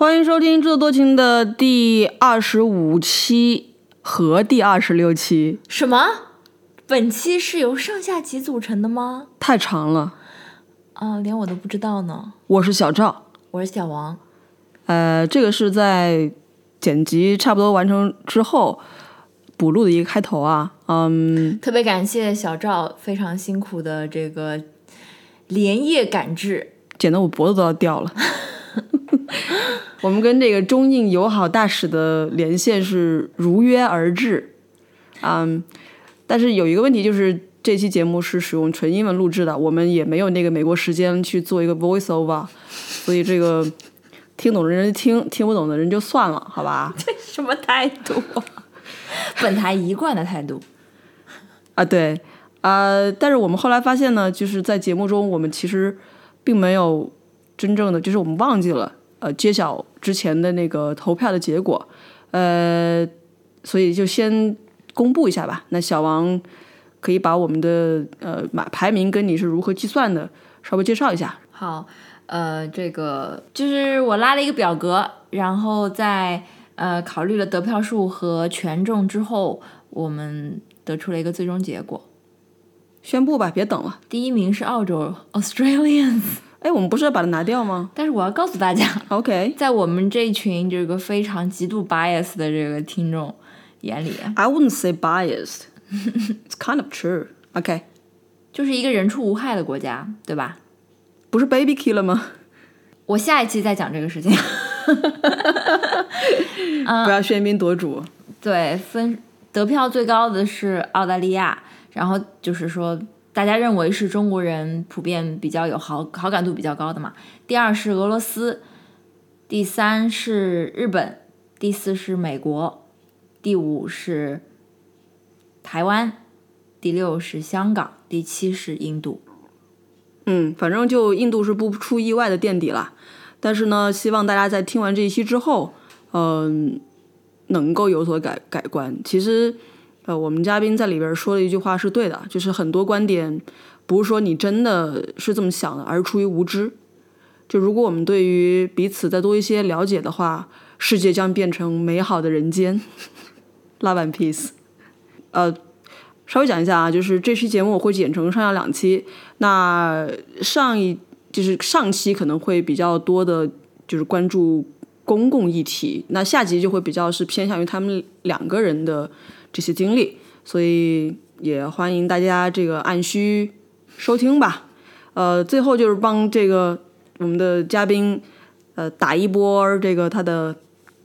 欢迎收听《制作多情》的第二十五期和第二十六期，什么？本期是由上下集组成的吗？太长了。啊，连我都不知道呢。我是小赵，我是小王。呃，这个是在剪辑差不多完成之后补录的一个开头啊。嗯，特别感谢小赵非常辛苦的这个连夜赶制，剪得我脖子都要掉了。我们跟这个中印友好大使的连线是如约而至，嗯，但是有一个问题就是这期节目是使用纯英文录制的，我们也没有那个美国时间去做一个 voice over，所以这个听懂的人听，听不懂的人就算了，好吧？这什么态度？本台一贯的态度啊，对，呃，但是我们后来发现呢，就是在节目中我们其实并没有真正的，就是我们忘记了。呃，揭晓之前的那个投票的结果，呃，所以就先公布一下吧。那小王可以把我们的呃排排名跟你是如何计算的稍微介绍一下。好，呃，这个就是我拉了一个表格，然后在呃考虑了得票数和权重之后，我们得出了一个最终结果。宣布吧，别等了。第一名是澳洲 Australians。哎，我们不是要把它拿掉吗？但是我要告诉大家，OK，在我们这群这个非常极度 bias 的这个听众眼里，I wouldn't say biased. It's kind of true. OK，就是一个人畜无害的国家，对吧？不是 baby killer 吗？我下一期再讲这个事情。不要喧宾夺主。对，分得票最高的是澳大利亚，然后就是说。大家认为是中国人普遍比较有好好感度比较高的嘛？第二是俄罗斯，第三是日本，第四是美国，第五是台湾，第六是香港，第七是印度。嗯，反正就印度是不出意外的垫底了。但是呢，希望大家在听完这一期之后，嗯，能够有所改改观。其实。呃，我们嘉宾在里边说了一句话是对的，就是很多观点不是说你真的是这么想的，而是出于无知。就如果我们对于彼此再多一些了解的话，世界将变成美好的人间。Love and peace。呃，稍微讲一下啊，就是这期节目我会剪成上下两期。那上一就是上期可能会比较多的，就是关注公共议题，那下集就会比较是偏向于他们两个人的。这些经历，所以也欢迎大家这个按需收听吧。呃，最后就是帮这个我们的嘉宾呃打一波这个他的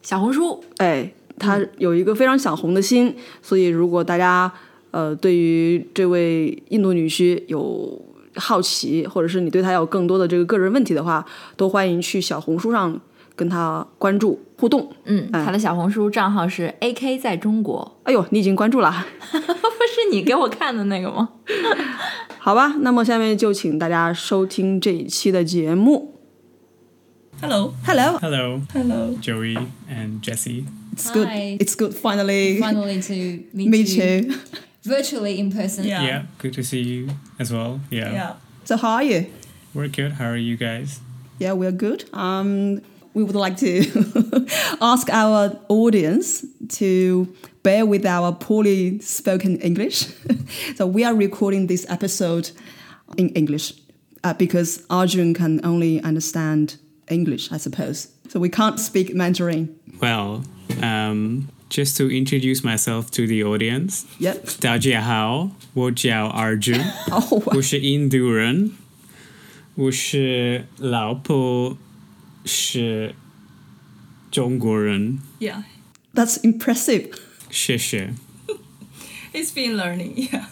小红书，哎，他有一个非常想红的心，所以如果大家呃对于这位印度女婿有好奇，或者是你对他有更多的这个个人问题的话，都欢迎去小红书上。跟他关注互动，嗯，他的小红书账号是 A K 在中国。哎呦，你已经关注了，不是你给我看的那个吗？好吧，那么下面就请大家收听这一期的节目。Hello，Hello，Hello，Hello，Joey and Jesse. It's good. It's good. Finally, finally to meet you virtually in person. Yeah, good to see you as well. Yeah. Yeah. So how are you? We're good. How are you guys? Yeah, we're good. Um, we would like to ask our audience to bear with our poorly spoken English. so we are recording this episode in English uh, because Arjun can only understand English, I suppose. So we can't speak Mandarin. Well, um, just to introduce myself to the audience. Yep. 大家好，我叫 Arjun，哦，我是印度人。我是老婆 是中国人。Yeah. That's impressive. 谢谢。He's been learning. Yeah.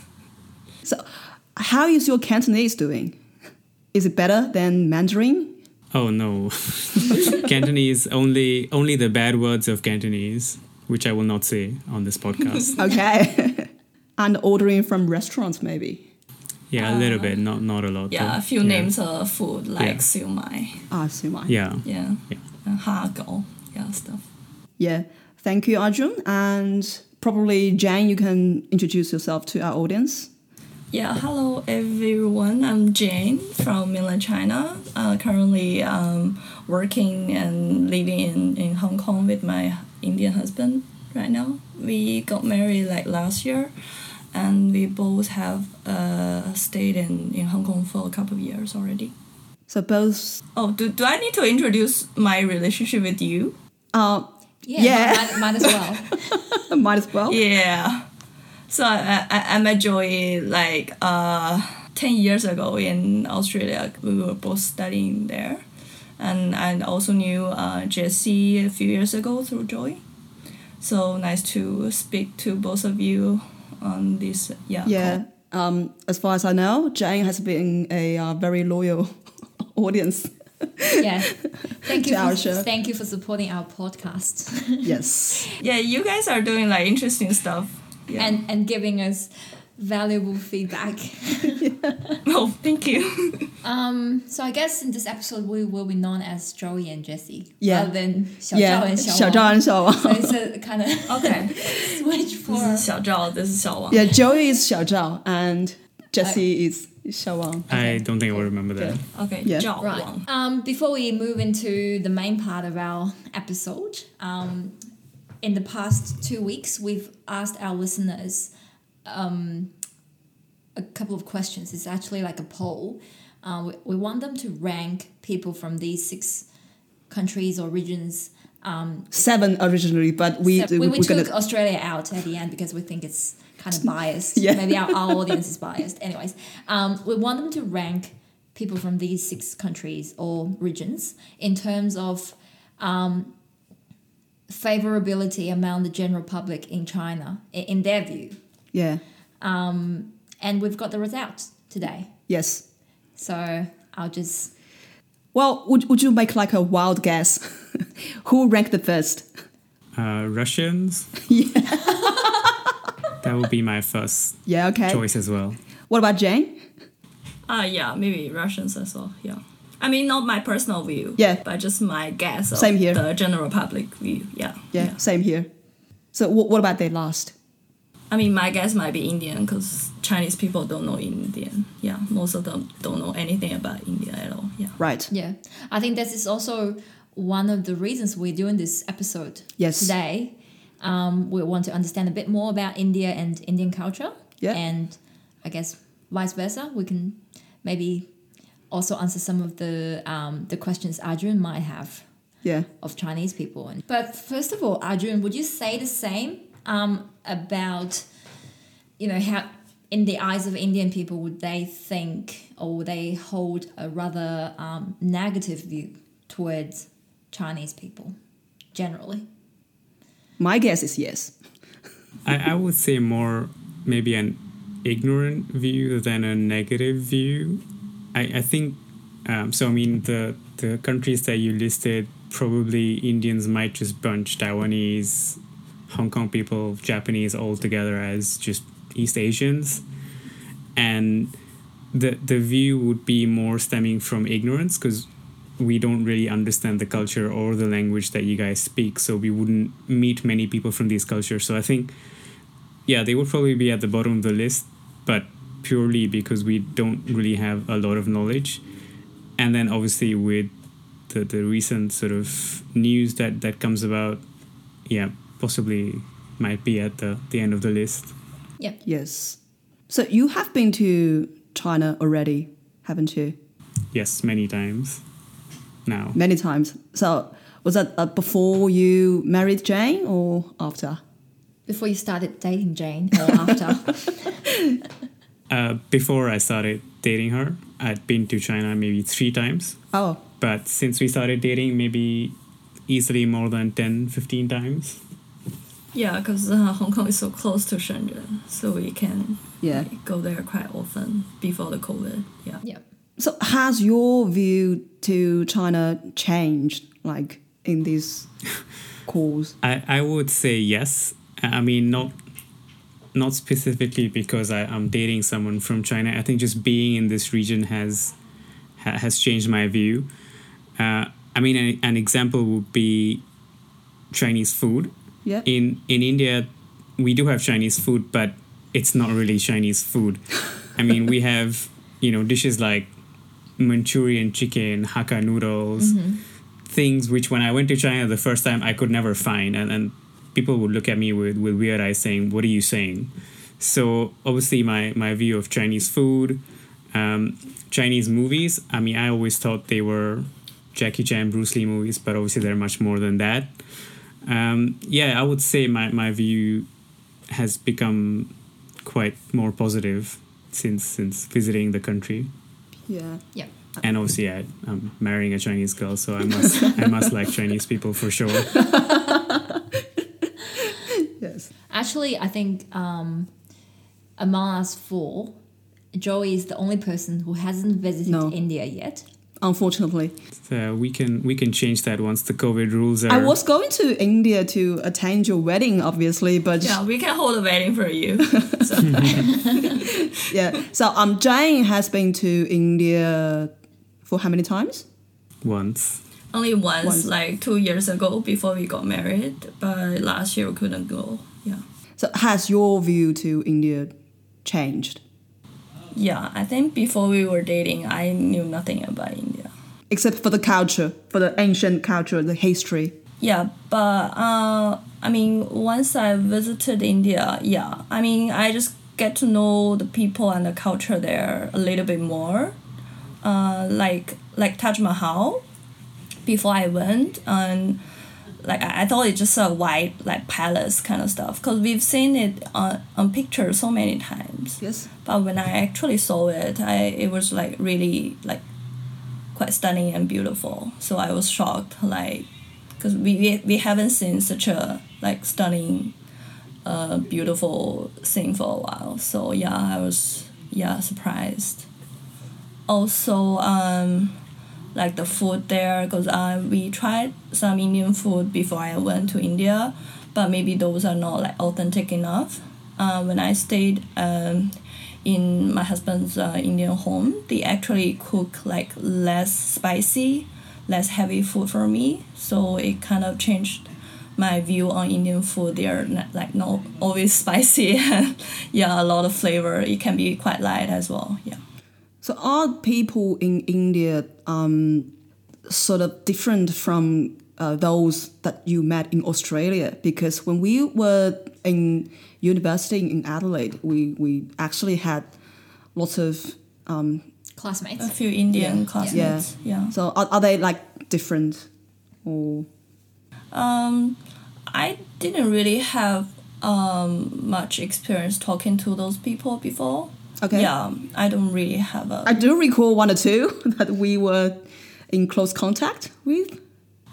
So, how is your Cantonese doing? Is it better than Mandarin? Oh no, Cantonese only only the bad words of Cantonese, which I will not say on this podcast. okay, and ordering from restaurants maybe. Yeah, a little bit, not not a lot. Yeah, though. a few yeah. names of food like Yeah. siu mai. Ah, Sima. Yeah. Yeah. Yeah. And ha gao. Yeah, stuff. Yeah. Thank you, Arjun. And probably, Jane, you can introduce yourself to our audience. Yeah, hello everyone. I'm Jane from mainland China. Uh, currently um, working and living in in Hong Kong with my Indian husband right now. We got married like last year, and we both have uh, stayed in, in Hong Kong for a couple of years already. So both. Oh, do, do I need to introduce my relationship with you? Uh, Yeah, Yeah. Might, might as well. might as well. Yeah. So I, I, I met Joey like uh, 10 years ago in Australia. We were both studying there. And I also knew uh, Jesse a few years ago through Joey. So nice to speak to both of you on this. Yeah. Yeah. Um, as far as I know, Jane has been a uh, very loyal audience. yeah. Thank you. For, thank you for supporting our podcast yes. Yeah, you guys are doing like interesting stuff. Yeah. and and giving us valuable feedback. oh, thank you. Um, so I guess in this episode we will be known as Joey and Jesse Yeah. rather than Xiao yeah. Zhao and Xiao Xiao Zhao and Xiao Wang. So it's a kind of Okay. switch for this is Xiao Zhao, this is Xiao Wang. Yeah, Joey is Xiao Zhao and Jesse is Xiao Wang. I don't think I will remember that. Okay, Yeah. Zhao Right. Wang. Um, before we move into the main part of our episode, um, in the past two weeks, we've asked our listeners um, a couple of questions. It's actually like a poll. Uh, we, we want them to rank people from these six countries or regions. Um, Seven originally, but we so we, we took gonna Australia out at the end because we think it's kind of biased. Yeah. Maybe our, our audience is biased. Anyways, um, we want them to rank people from these six countries or regions in terms of um, favorability among the general public in China, in their view. Yeah. Um, and we've got the results today. Yes. So I'll just Well, would, would you make like a wild guess? Who ranked the first? Uh, Russians. Yeah. That would be my first Yeah, okay. choice as well. What about Jane? Uh, yeah, maybe Russians as well. Yeah. I mean, not my personal view. Yeah. But just my guess of Same here. the general public view. Yeah. Yeah, same here. So wh- what about they last? I mean, my guess might be Indian because Chinese people don't know Indian. Yeah, most of them don't know anything about India at all. Yeah. Right. Yeah, I think this is also one of the reasons we're doing this episode Yes. today. Um, we want to understand a bit more about India and Indian culture. Yeah. And I guess vice versa, we can maybe also answer some of the um, the questions Arjun might have Yeah. of Chinese people. But first of all, Arjun, would you say the same um, about you know how in the eyes of Indian people would they think or would they hold a rather um, negative view towards Chinese people generally? My guess is yes. I, I would say more maybe an ignorant view than a negative view. I, I think um, so. I mean, the the countries that you listed, probably Indians might just bunch Taiwanese, Hong Kong people, Japanese all together as just East Asians, and the the view would be more stemming from ignorance because we don't really understand the culture or the language that you guys speak, so we wouldn't meet many people from these cultures. So I think, yeah, they would probably be at the bottom of the list, but purely because we don't really have a lot of knowledge. And then obviously with the, the recent sort of news that, that comes about, yeah, possibly might be at the, the end of the list. Yep. Yes. So you have been to China already, haven't you? Yes, many times now. Many times. So was that uh, before you married Jane or after? Before you started dating Jane or after? Uh, before I started dating her, I'd been to China maybe three times. Oh, But since we started dating, maybe easily more than 10, 15 times. Yeah, because uh, Hong Kong is so close to Shenzhen, so we can yeah. like, go there quite often before the COVID. Yeah. yeah. So has your view to China changed, like in this course? I, I would say yes. I mean, not not specifically because I, I'm dating someone from China. I think just being in this region has ha, has changed my view. Uh, I mean, an, an example would be Chinese food. Yeah. In in India, we do have Chinese food, but it's not really Chinese food. I mean, we have you know dishes like Manchurian chicken, Hakka noodles, things which when I went to China the first time I could never find, and, and people would look at me with, with weird eyes saying, What are you saying? So, obviously, my, my view of Chinese food, um, Chinese movies, I mean, I always thought they were Jackie Chan, Bruce Lee movies, but obviously they're much more than that. Um, yeah, I would say my, my view has become quite more positive since since visiting the country. Yeah. Yeah. And obviously, yeah, I'm marrying a Chinese girl, so I must I must like Chinese people for sure. Yes. Actually, I think um, among us four, Joey is the only person who hasn't visited No. India yet. Unfortunately, So we can we can change that once the COVID rules are. I was going to India to attend your wedding, obviously, but Yeah, we can hold a wedding for you. So, yeah. So um, Jane has been to India for how many times? once. only once, Once. like two years ago before we got married, but last year we couldn't go. Yeah. So has your view to India changed? Yeah, I think before we were dating, I knew nothing about India. Except for the culture, for the ancient culture, the history. Yeah, but uh, I mean, once I visited India, yeah, I mean, I just get to know the people and the culture there a little bit more. Uh, like like Taj Mahal, before I went, and like I, I thought it's just a white like palace kind of stuff because we've seen it on, on pictures so many times. Yes. But when I actually saw it, I it was like really like quite stunning and beautiful. So I was shocked, like, because we, we we haven't seen such a like stunning, uh, beautiful thing for a while. So yeah, I was yeah surprised. Also, um, like the food there, because uh, we tried some Indian food before I went to India, but maybe those are not like authentic enough. Uh, when I stayed um, in my husband's uh, Indian home, they actually cook like less spicy, less heavy food for me. So it kind of changed my view on Indian food. They're not, like not always spicy. yeah, a lot of flavor. It can be quite light as well. Yeah. So are people in India um, sort of different from uh, those that you met in Australia? Because when we were in university in Adelaide, we, we actually had lots of Classmates. A few Indian Yeah. classmates. Yeah. so are, are they like different or Um, I didn't really have um, much experience talking to those people before. Okay. Yeah, I don't really have a. I do recall one or two that we were in close contact with.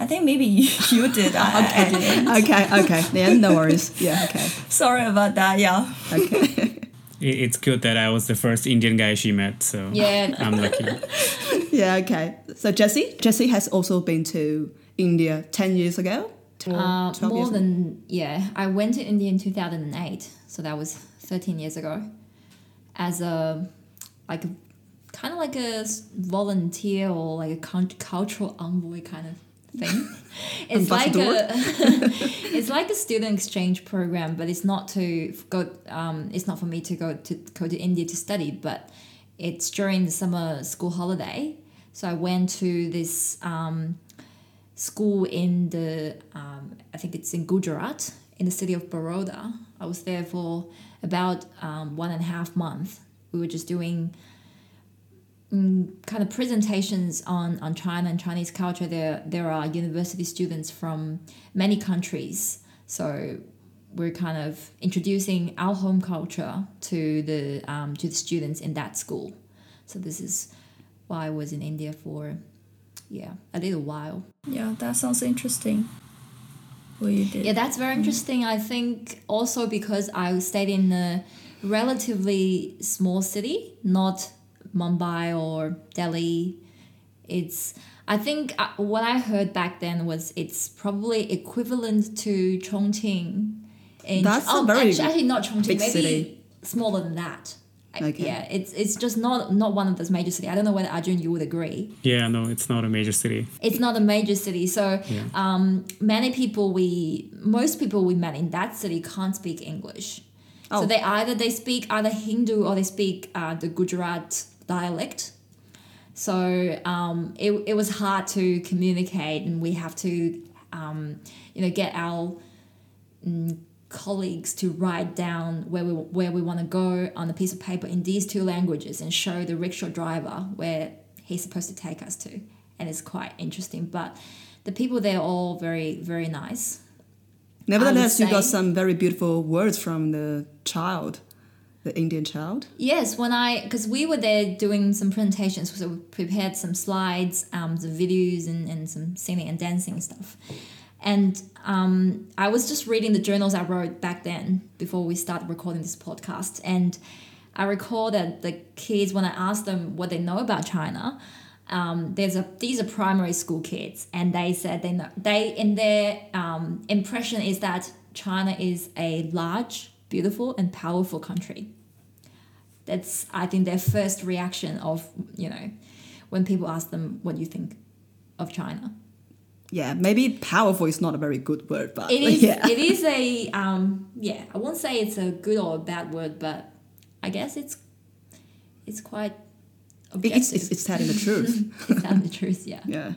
I think maybe you did. I, I didn't. Okay, okay, yeah, no worries. Yeah, okay, Sorry about that. Yeah. okay. It's good that I was the first Indian guy she met, so Yeah. I'm lucky. yeah, okay. So Jesse, Jesse has also been to India ten years ago. Or Uh, more years ago? than yeah, I went to India in two thousand and eight, so that was thirteen years ago, as a like kind of like a volunteer or like a cultural envoy kind of thing. it's like a it's like a student exchange program, but it's not to go. Um, it's not for me to go to go to India to study, but it's during the summer school holiday. So I went to this. Um, school in the um, I think it's in Gujarat in the city of Baroda. I was there for about um, one and a half months. We were just doing mm, kind of presentations on, on China and Chinese culture. There there are university students from many countries, so we're kind of introducing our home culture to the um, to the students in that school. So this is why I was in India for yeah a little while. Yeah, that sounds interesting. What you did. Yeah, that's very interesting. I think also because I stayed in a relatively small city, not Mumbai or Delhi. It's I think uh, what I heard back then was it's probably equivalent to Chongqing. In, That's a oh, very actually, actually not Chongqing, big maybe city. smaller than that. I- Okay. Yeah, it's it's just not not one of those major cities. I don't know whether Arjun you would agree Yeah, no, it's not a major city. it's not a major city so Yeah. um, many people we most people we met in that city can't speak english Oh. so they either they speak either hindu or they speak uh, the gujarat dialect So um, it, it was hard to communicate, and we have to, um, you know, get our mm, colleagues to write down where we where we want to go on a piece of paper in these two languages and show the rickshaw driver where he's supposed to take us to, and it's quite interesting. But the people there are all very very nice. Nevertheless, you got some very beautiful words from the child, the Indian child. Yes, when I because we were there doing some presentations, so we prepared some slides, um, the videos, and, and some singing and dancing stuff. And um, I was just reading the journals I wrote back then before we started recording this podcast, and I recall that the kids when I asked them what they know about China, um, there's a these are primary school kids, and they said they know they in their um, impression is that China is a large, beautiful, and powerful country. That's I think their first reaction of you know when people ask them what you think of China. Yeah, maybe powerful is not a very good word, but It is yeah. it is a um yeah I won't say it's a good or a bad word, but I guess it's it's quite objective. it's, it's, it's telling the truth. It's telling the truth, yeah. yeah.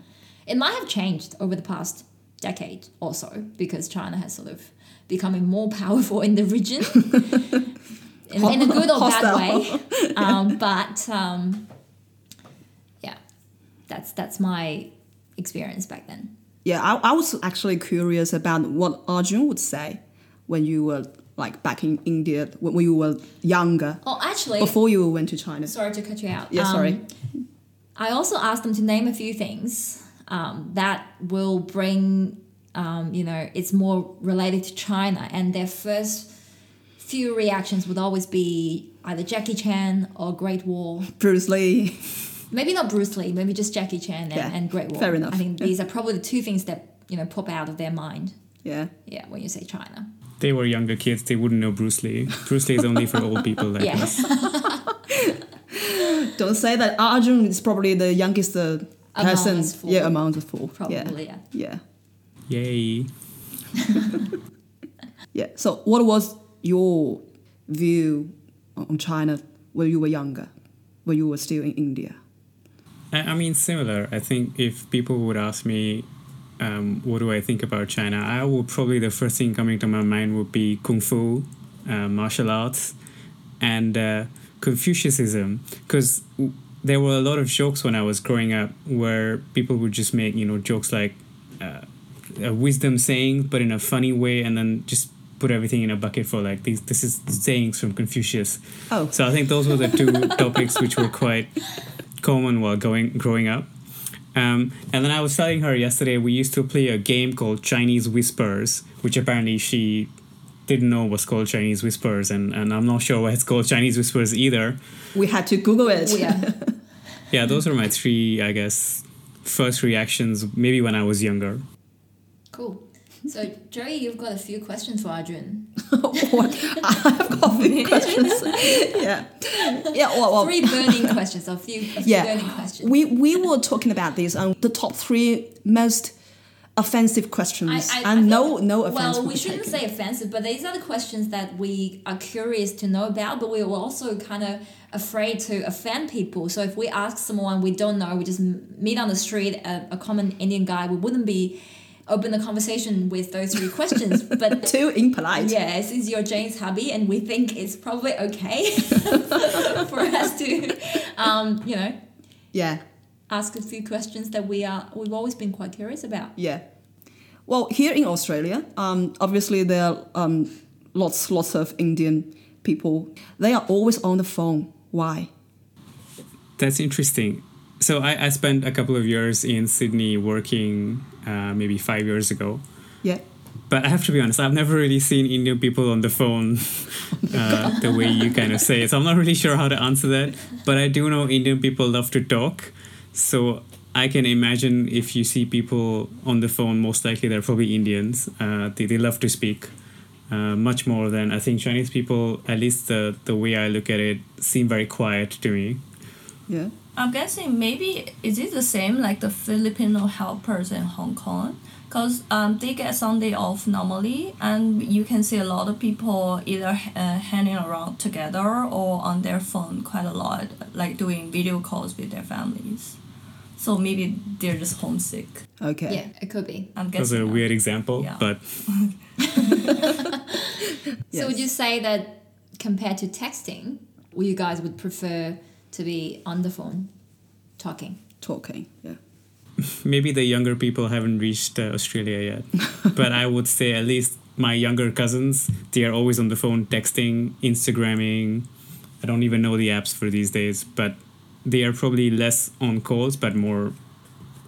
It might have changed over the past decade or so because China has sort of becoming more powerful in the region in, in a good or bad way. Um, but um, yeah, that's that's my experience back then. Yeah, I, I was actually curious about what Arjun would say when you were like back in India, when you were younger, Oh, actually, before you went to China. sorry to cut you out. Yeah, sorry. Um, I also asked them to name a few things um, that will bring, um, you know, it's more related to China. And their first few reactions would always be either Jackie Chan or Great Wall. Bruce Lee. Maybe not Bruce Lee, maybe just Jackie Chan and, Yeah, and Great Wall. fair enough. I think these are probably the two things that, you know, pop out of their mind. Yeah. Yeah, when you say China. They were younger kids. They wouldn't know Bruce Lee. Bruce Lee is only for old people like us. Yes. Don't say that Arjun is probably the youngest uh, person. four. Yeah, among of four. Probably, yeah. Yeah. yeah. Yay. Yeah. So, what was your view on China when you were younger, when you were still in India? I, I mean, similar. I think if people would ask me, um, what do I think about China? I would probably the first thing coming to my mind would be kung fu, uh, martial arts, and uh, Confucianism, because there were a lot of jokes when I was growing up where people would just make you know jokes like uh, a wisdom saying, but in a funny way, and then just put everything in a bucket for like these. This is sayings from Confucius. Oh. So I think those were the two topics which were quite common while going growing up. Um, and then I was telling her yesterday we used to play a game called Chinese Whispers, which apparently she didn't know was called Chinese Whispers, and, and I'm not sure why it's called Chinese Whispers either. We had to Google it. Oh, yeah. Yeah, those are my three, I guess, first reactions, maybe when I was younger. Cool. So, Joey, you've got a few questions for Arjun. I've got a few questions. yeah. Yeah. Well, well, Three burning questions, a few, a few yeah. burning questions. We we were talking about this on um, the top three most offensive questions, I- I- I and no feel- no offense. Well, we shouldn't taken. say offensive, but these are the questions that we are curious to know about, but we were also kind of afraid to offend people. So if we ask someone we don't know, we just meet on the street, a, a common Indian guy, we wouldn't be open the conversation with those three questions. But too impolite. yeah, since you're Jane's hubby, and we think it's probably okay for us to, um, you know, Yeah. ask a few questions that we are we've always been quite curious about. Yeah. Well, here in Australia, um, obviously there are um, lots lots of Indian people. They are always on the phone. Why? That's interesting. So I, I spent a couple of years in Sydney working, uh, maybe five years ago. Yeah. But I have to be honest, I've never really seen Indian people on the phone uh, the way you kind of say it. So I'm not really sure how to answer that. But I do know Indian people love to talk. So I can imagine if you see people on the phone, most likely they're probably Indians. Uh, they, they love to speak uh, much more than I think Chinese people, at least the, the way I look at it, seem very quiet to me. Yeah. I'm guessing maybe is it the same like the Filipino helpers in Hong Kong? because um, they get Sunday off normally, and you can see a lot of people either uh, hanging around together or on their phone quite a lot, like doing video calls with their families. So maybe they're just homesick. Okay. Yeah, it could be. I'm That was guessing. a weird example, Yeah. but yes. So would you say that compared to texting, you guys would prefer to be on the phone talking? Talking. Yeah. maybe the younger people haven't reached uh, Australia yet. but I would say at least my younger cousins, they are always on the phone texting, Instagramming. I don't even know the apps for these days, but they are probably less on calls, but more.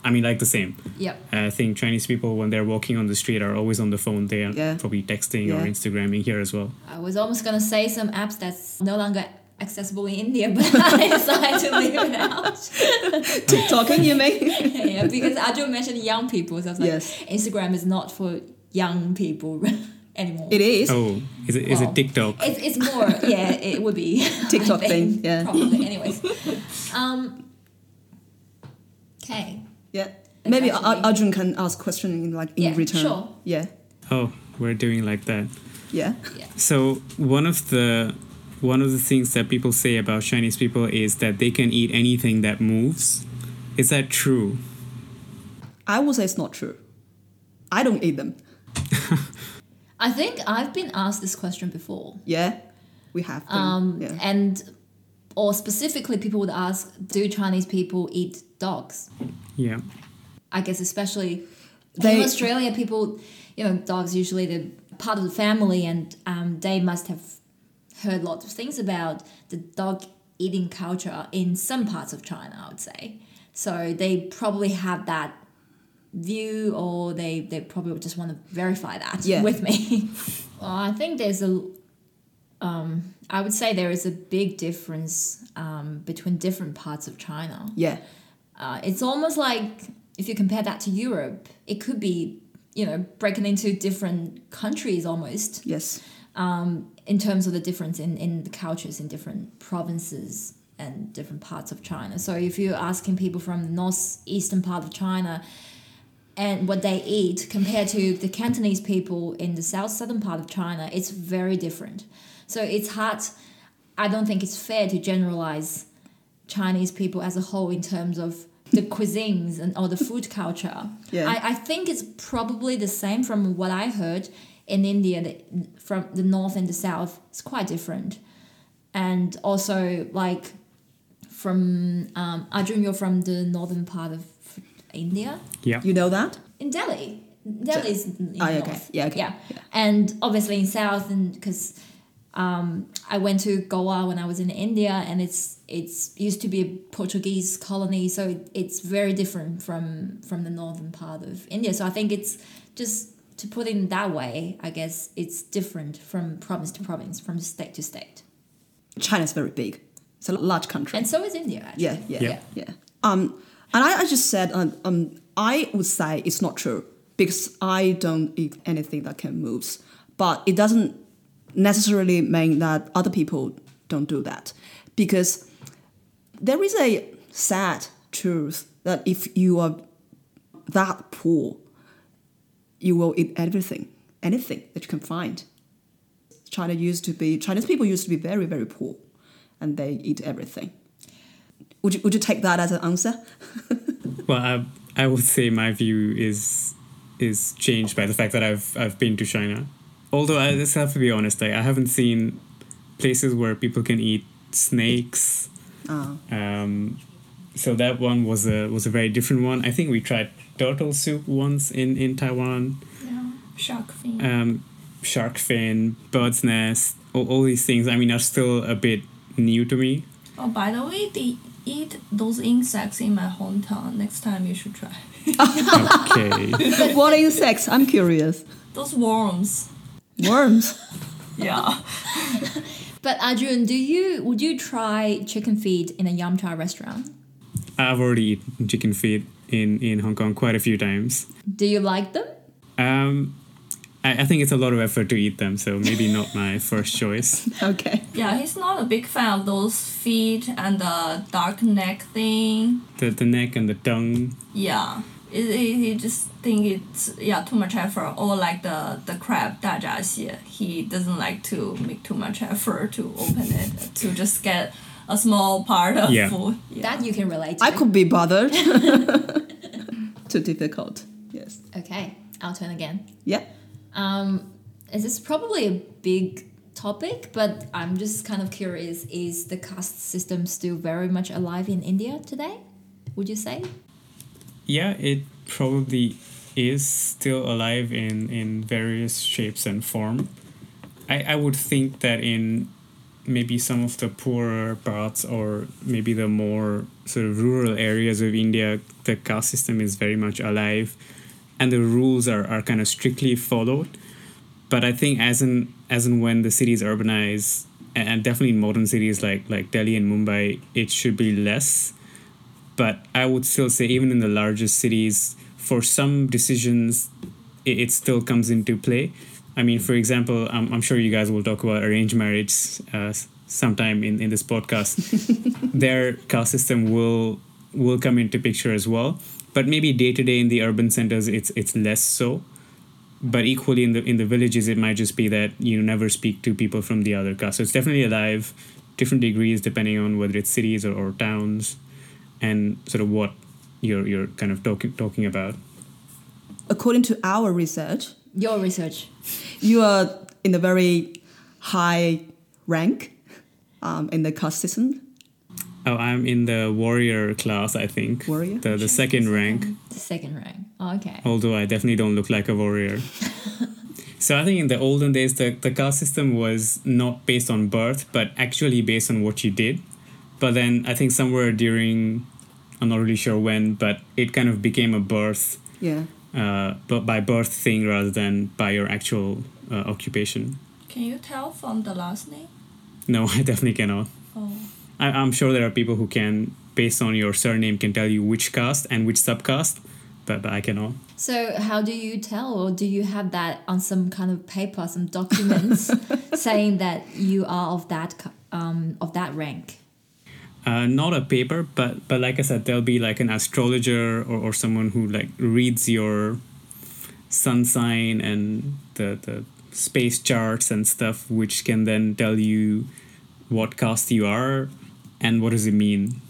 I mean, like the same. Yeah. I think Chinese people, when they're walking on the street, are always on the phone. They are Yeah. probably texting or Instagramming here as well. I was almost gonna say some apps that's no longer accessible in India, but I decided to leave it out. TikToking, you mean? yeah, because Arjun mentioned young people, so I was like, Yes. Instagram is not for young people anymore. It is. Oh, is it, is Well, it TikTok? It's, it's more, yeah, it would be TikTok think, thing, yeah. Probably. Anyways, um, okay. Yeah. Maybe Ar- actually- Arjun can ask question in like in Yeah, return. sure. Yeah. Oh, we're doing like that. Yeah. Yeah. So one of the one of the things that people say about Chinese people is that they can eat anything that moves. Is that true? I would say it's not true. I don't eat them. I think I've been asked this question before. Yeah. We have been. Um, yeah. And, or specifically, people would ask, do Chinese people eat dogs? Yeah. I guess especially They- in Australia, people, you know, dogs usually they're part of the family, and um, they must have heard lots of things about the dog eating culture in some parts of China. I would say so. They probably have that view, or they they probably just want to verify that Yeah. with me. well, I think there's a. Um, I would say there is a big difference um, between different parts of China. yeah. Uh, it's almost like if you compare that to Europe, it could be, you know, breaking into different countries almost Yes. um, in terms of the difference in, in the cultures in different provinces and different parts of China. So if you're asking people from the northeastern part of China and what they eat compared to the Cantonese people in the south southern part of China, it's very different. So it's hard. I don't think it's fair to generalize Chinese people as a whole in terms of the cuisines and or the food culture. Yeah. I, I think it's probably the same from what I heard in India the, from the north and the south. It's quite different. And also like from um, Arjun, you're from the northern part of India Yeah. You know that? in Delhi. Delhi is in Ah, the okay. Yeah, okay. Yeah. Yeah. And obviously in south, and because um, I went to Goa when I was in India, and it's it's used to be a Portuguese colony, so it, it's very different from from the northern part of India. So I think it's just to put it in that way. I guess it's different from province to province, from state to state, China's very big. It's a large country. and so is India. Actually. yeah, yeah, Yeah. yeah, Um, and I, I just said, um, um, I would say it's not true because I don't eat anything that can move. But it doesn't necessarily mean that other people don't do that because there is a sad truth that if you are that poor, you will eat everything, anything that you can find. China used to be Chinese people used to be very very poor, and they eat everything. Would you would you take that as an answer? Well, I, I would say my view is is changed by the fact that I've I've been to China. Although I just have to be honest, like, I haven't seen places where people can eat snakes. Ah. Um, so that one was a was a very different one. I think we tried turtle soup once in in Taiwan. Yeah. Shark fin. Um, shark fin, bird's nest, all, all these things. I mean, are still a bit new to me. oh, by the way, they eat those insects in my hometown. Next time you should try. Okay. what insects? I'm curious. Those worms. Worms. Yeah. But Arjun, do you would you try chicken feet in a yum cha restaurant? I've already eaten chicken feet in in Hong Kong quite a few times. Do you like them? Um, I, I think it's a lot of effort to eat them, so maybe not my first choice. Okay. Yeah, he's not a big fan of those feet and the dark neck thing. The the neck and the tongue. Yeah. It, he, he just think it's yeah too much effort or like the the crab 大闸蟹 he doesn't like to make too much effort to open it to just get a small part of Yeah. food yeah. That you can relate to. I could be bothered. Too difficult. Yes. Okay, I'll turn again. Yeah. Um, this is probably a big topic, but I'm just kind of curious: is the caste system still very much alive in India today? Would you say? Yeah, it probably is still alive in, in various shapes and form. I, I would think that in maybe some of the poorer parts or maybe the more sort of rural areas of India, the caste system is very much alive and the rules are, are kind of strictly followed. But I think as in as in when the cities urbanize and and definitely in modern cities like like Delhi and Mumbai, it should be less but I would still say even in the largest cities, for some decisions, it, it still comes into play. I mean, for example, I'm, I'm sure you guys will talk about arranged marriage uh, sometime in, in this podcast. Their caste system will will come into picture as well, but maybe day to day in the urban centers, it's it's less so. But equally in the in the villages, it might just be that you never speak to people from the other caste. So it's definitely alive, different degrees depending on whether it's cities or, or towns and sort of what you're you're kind of talking talking about. According to our research, Your research. you are in a very high rank um, in the caste system. Oh, I'm in the warrior class, I think. Warrior? The the second rank. The second rank. Oh, okay. Although I definitely don't look like a warrior. so I think in the olden days the, the caste system was not based on birth, but actually based on what you did. But then I think somewhere during I'm not really sure when, but it kind of became a birth Yeah. Uh, but by birth thing rather than by your actual uh, occupation. can you tell from the last name No, I definitely cannot. oh I, I'm sure there are people who can, based on your surname, can tell you which caste and which subcaste, but, but I cannot. So how do you tell, or do you have that on some kind of paper, some documents saying that you are of that um, of that rank? Uh, not a paper, but but like I said, there'll be like an astrologer or, or someone who like reads your sun sign and the the space charts and stuff, which can then tell you what caste you are and what does it mean.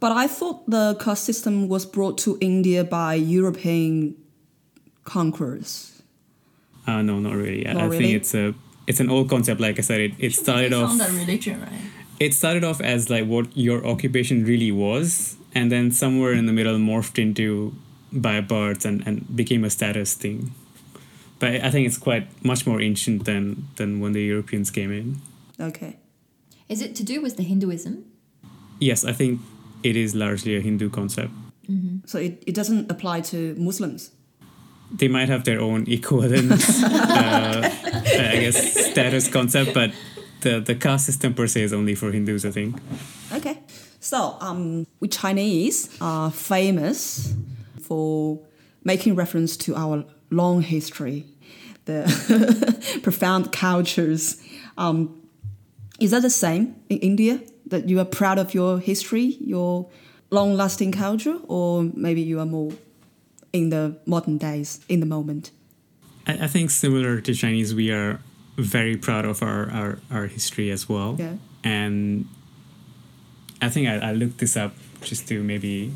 But I thought the caste system was brought to India by European conquerors. Uh, no, not really. I, Not I really? think it's a it's an old concept. Like I said, it, it started off. on the religion right it started off as like what your occupation really was and then somewhere in the middle morphed into by birth and, and became a status thing but i think it's quite much more ancient than than when the europeans came in Okay. Is it to do with the Hinduism? yes i think it is largely a hindu concept So it, it doesn't apply to Muslims. they might have their own equivalent uh, i guess status concept but the, the caste system per se is only for hindus i think Okay. So, um, we Chinese are famous for making reference to our long history, the profound cultures. Um, is that the same in India? That you are proud of your history, your long lasting culture, or maybe you are more in the modern days, in the moment? I, I think similar to Chinese, we are very proud of our, our, our history as well. Yeah. And I think I, I looked this up just to maybe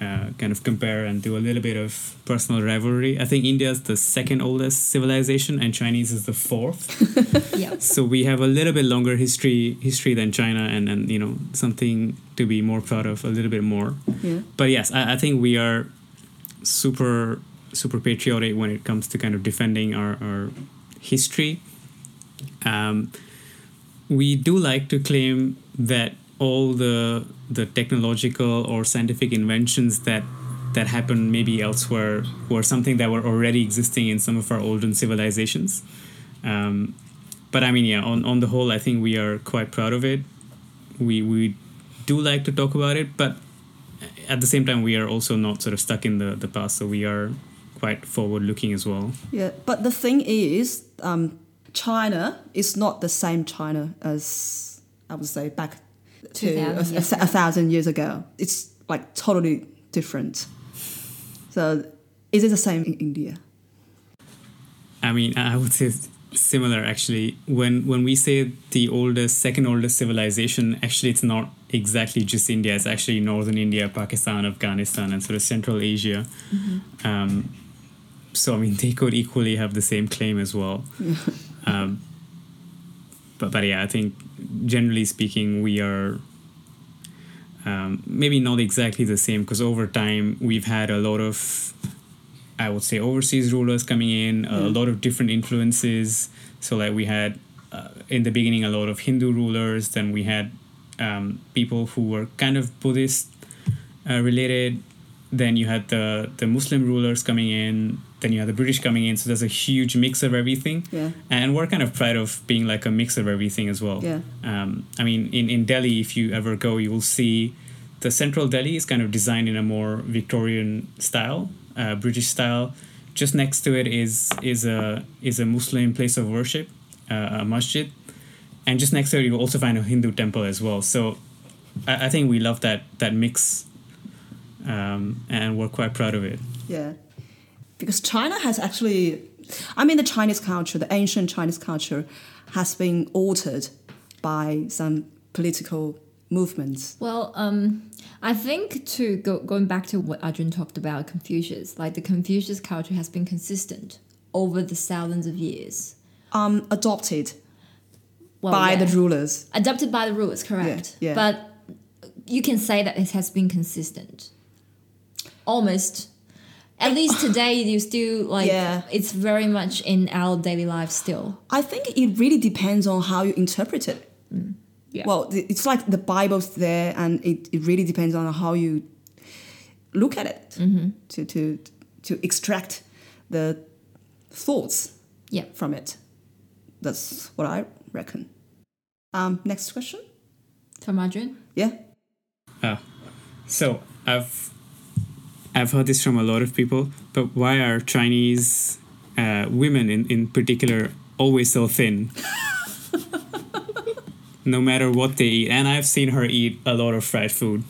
uh, kind of compare and do a little bit of personal rivalry. I think India is the second oldest civilization and Chinese is the fourth. Yeah. so we have a little bit longer history history than China and, and you know something to be more proud of a little bit more. Yeah. But yes, I, I think we are super super patriotic when it comes to kind of defending our, our history. Um, we do like to claim that all the the technological or scientific inventions that that happen maybe elsewhere were something that were already existing in some of our olden civilizations. Um, but I mean, yeah, on, on the whole, I think we are quite proud of it. We we do like to talk about it, but at the same time, we are also not sort of stuck in the, the past, so we are quite forward looking as well. Yeah, but the thing is, um, China is not the same China as I would say back to a, a- a thousand years ago. It's like totally different. So is it the same in India? I mean, I would say similar actually. When when we say the oldest, second oldest civilization, actually it's not exactly just India. It's actually northern India, Pakistan, Afghanistan, and sort of Central Asia. Um, so I mean, they could equally have the same claim as well. um, but but yeah, I think generally speaking, we are. Um, maybe not exactly the same because over time we've had a lot of I would say overseas rulers coming in, a lot of different influences. So like we had uh, in the beginning a lot of Hindu rulers, then we had um, people who were kind of Buddhist uh, related. Then you had the the Muslim rulers coming in. Then you have the British coming in. So there's a huge mix of everything. Yeah. And we're kind of proud of being like a mix of everything as well. Yeah. Um, I mean, in, in Delhi, if you ever go, you will see the central Delhi is kind of designed in a more Victorian style, uh, British style. Just next to it is is a is a Muslim place of worship, uh, a masjid, and just next to it you will also find a Hindu temple as well. So, I, I think we love that that mix, um, and we're quite proud of it. Yeah, because China has actually, I mean, the Chinese culture, the ancient Chinese culture, has been altered by some political movements. Well, um, I think to go going back to what Arjun talked about Confucius, like the Confucius culture has been consistent over the thousands of years. Um, adopted Well, by yeah. the rulers. adopted by the rulers, correct? Yeah, yeah. But you can say that it has been consistent, almost. At least today, you still like Yeah. it's very much in our daily life still. I think it really depends on how you interpret it. Yeah. Well, it's like the Bible's there, and it, it really depends on how you look at it to, to to extract the thoughts Yeah. from it. That's what I reckon. Um, next question. From Arjun. Yeah. Ah, so I've I've heard this from a lot of people, but why are Chinese uh, women in, in particular always so thin? no matter what they eat, and I've seen her eat a lot of fried food.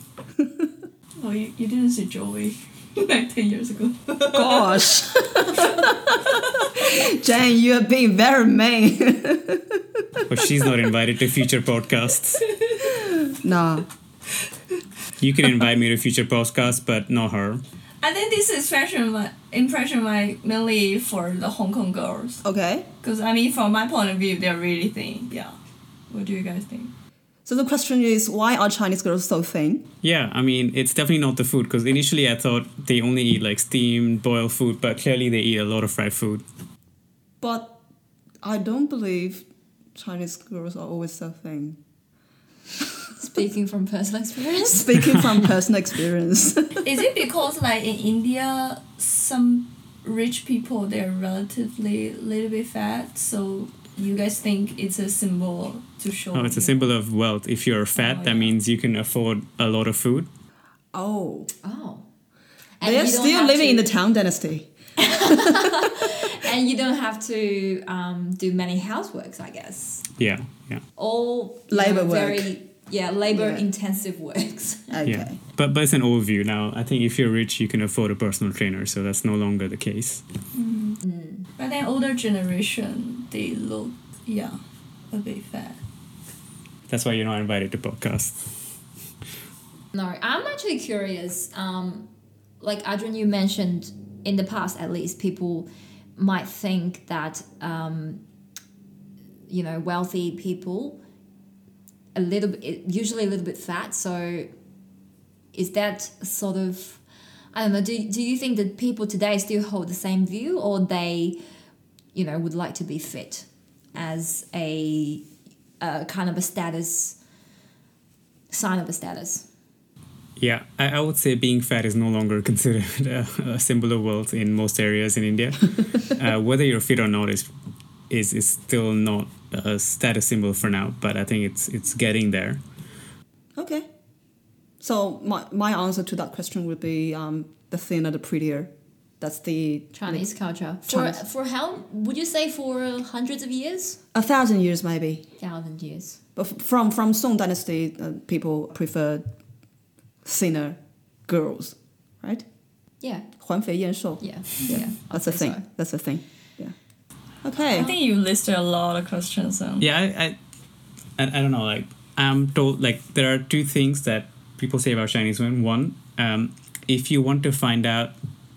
Oh, you, you didn't see Joey like 10 years ago. Gosh. Jane, you are being very mean. But she's not invited to future podcasts. nah. You can invite me to future podcasts, but not her. I think this is fashion my impression my mainly for the Hong Kong girls. Okay. Because I mean, from my point of view, they're really thin. Yeah. What do you guys think? So the question is, why are Chinese girls so thin? Yeah, I mean, it's definitely not the food because initially I thought they only eat like steamed, boiled food, but clearly they eat a lot of fried food. But I don't believe Chinese girls are always so thin. Speaking from personal experience. Speaking from personal experience. Is it because like in India, some rich people they're relatively a little bit fat, so you guys think it's a symbol to show? Oh, it's a symbol of wealth. If you're fat, Oh, that yeah. means you can afford a lot of food. oh. Oh. They are still have living in the Tang Dynasty. and you don't have to um, do many houseworks, I guess. Yeah, yeah, All Labor know, work. very yeah labor Yeah. intensive works. Okay. yeah. But but it's an overview now. I think if you're rich, you can afford a personal trainer, so that's no longer the case. But then older generation, they look yeah, a bit fat. That's why you're not invited to podcasts. No, I'm actually curious. Um, like Arjun, you mentioned in the past, at least people might think that um, you know wealthy people a little bit, usually a little bit fat. So is that sort of I don't know. Do do you think that people today still hold the same view, or they, you know, would like to be fit as a, a kind of a status sign of a status? Yeah, I, I would say being fat is no longer considered a, a symbol of wealth in most areas in India. uh, whether you're fit or not is is is still not a status symbol for now, but I think it's it's getting there. Okay. So my, my answer to that question would be um, the thinner the prettier. That's the Chinese culture. For Chinese. for how would you say for hundreds of years? a thousand years maybe. Thousand years. But f- from from Song Dynasty, uh, people prefer thinner girls, right? Yeah, 环肥燕瘦。 yeah, yeah. I'll That's the say thing. so. That's the thing. Yeah. Okay. I think you listed a lot of questions. Um, Yeah, I, I, I, I don't know. Like, I'm told like there are two things that people say about Chinese women. One, um, if you want to find out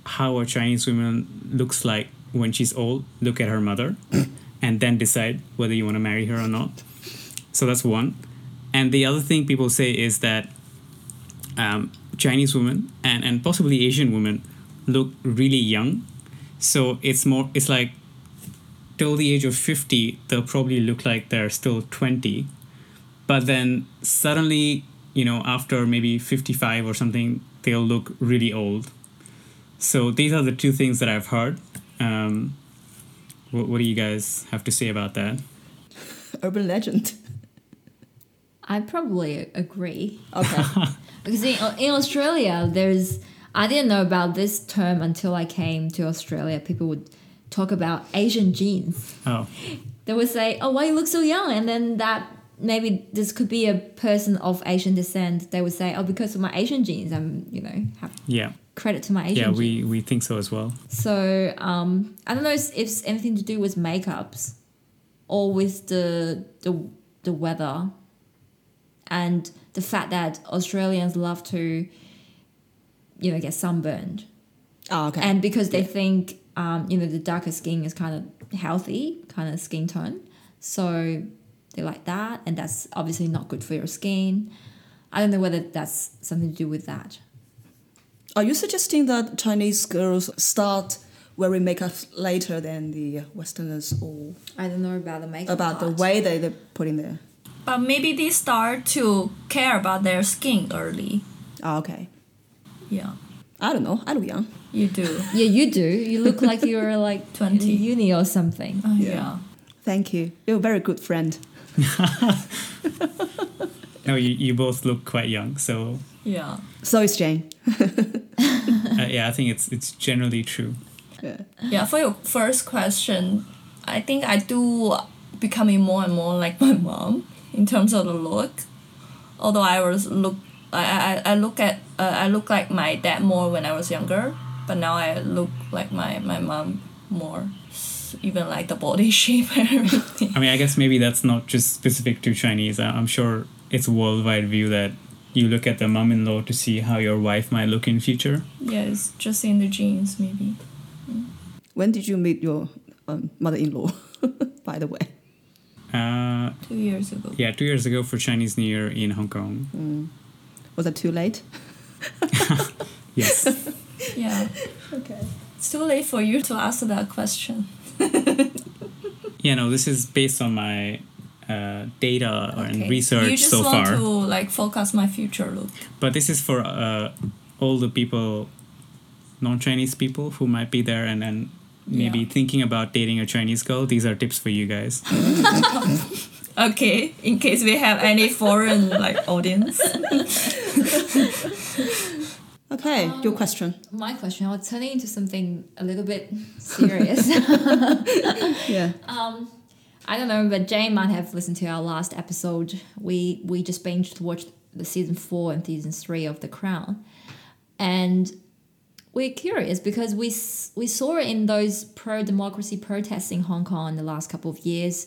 how a Chinese woman looks like when she's old, look at her mother, and then decide whether you want to marry her or not. So that's one. And the other thing people say is that um, Chinese women and, and possibly Asian women look really young. So it's more, it's like till the age of 50, they'll probably look like they're still 20. But then suddenly, you know, after maybe 55 or something, they'll look really old. So these are the two things that I've heard. Um, what, what do you guys have to say about that? Urban legend. I probably agree Okay. because in, in Australia, there's I didn't know about this term until I came to Australia. People would talk about Asian genes. Oh, They would say, "Oh, why you look so young?" And then that maybe this could be a person of Asian descent. They would say, "Oh, because of my Asian genes, I'm you know have yeah. credit to my Asian Yeah, genes." we, we think so as well. So um, I don't know if it's anything to do with makeups or with the the the weather and the fact that Australians love to you know get sunburned oh, okay. and because they think um, you know the darker skin is kind of healthy kind of skin tone so they like that and that's obviously not good for your skin i don't know whether that's something to do with that Are you suggesting that Chinese girls start wearing makeup later than the Westerners, or i don't know about the makeup about the way they they put in there? But maybe they start to care about their skin early. Oh, okay. Yeah, I don't know. I look young. you do. Yeah, you do. You look like you're like 20. in uni or something. Uh, Yeah. yeah. Thank you. You're a very good friend. No, you, you both look quite young. So, Yeah. So is Jane. uh, yeah, I think it's it's generally true. Yeah. Yeah, for your first question, I think I do becoming more and more like my mom in terms of the look. Although I was look, I, I, I look at uh, I look like my dad more when I was younger, but now I look like my, my mom more. Even like the body shape and everything. I mean, I guess maybe that's not just specific to Chinese. I- I'm sure it's a worldwide view that you look at the mom-in-law to see how your wife might look in future. yeah, it's just in the genes maybe. When did you meet your um, mother-in-law? By the way. Uh, Two years ago. yeah, two years ago for Chinese New Year in Hong Kong. Was that too late? Yes. Yeah. Okay. It's too late for you to ask that question. yeah, no, this is based on my uh, data and Okay. research You just so want far. to like focus my future look. But this is for uh, all the people, non-Chinese people who might be there and and maybe Yeah. thinking about dating a Chinese girl. These are tips for you guys. Okay, in case we have any foreign like audience. Okay. Your question. My question, I'll turn it into something a little bit serious. Yeah. um, I don't know, but Jane might have listened to our last episode. We we just binged watched the season four and season three of The Crown, and we're curious because we we saw it in those pro democracy protests in Hong Kong in the last couple of years.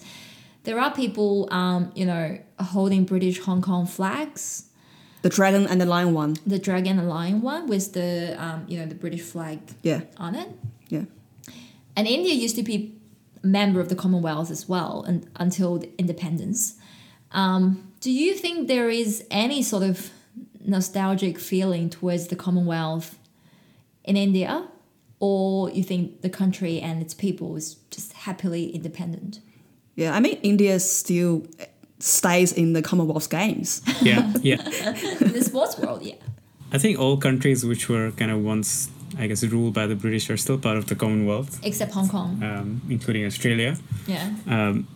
There are people, um, you know, holding British Hong Kong flags The dragon and the lion one. the dragon and lion one with the um, you know the British flag Yeah. on it. Yeah. And India used to be a member of the Commonwealth as well and, until the independence. Um, do you think there is any sort of nostalgic feeling towards the Commonwealth in India? Or you think the country and its people is just happily independent? Yeah. I mean, India is still stays in the Commonwealth Games. Yeah, yeah. In the sports world, yeah. I think all countries which were kind of once, I guess, ruled by the British are still part of the Commonwealth, Except Hong Kong. um, including Australia. Yeah. Um,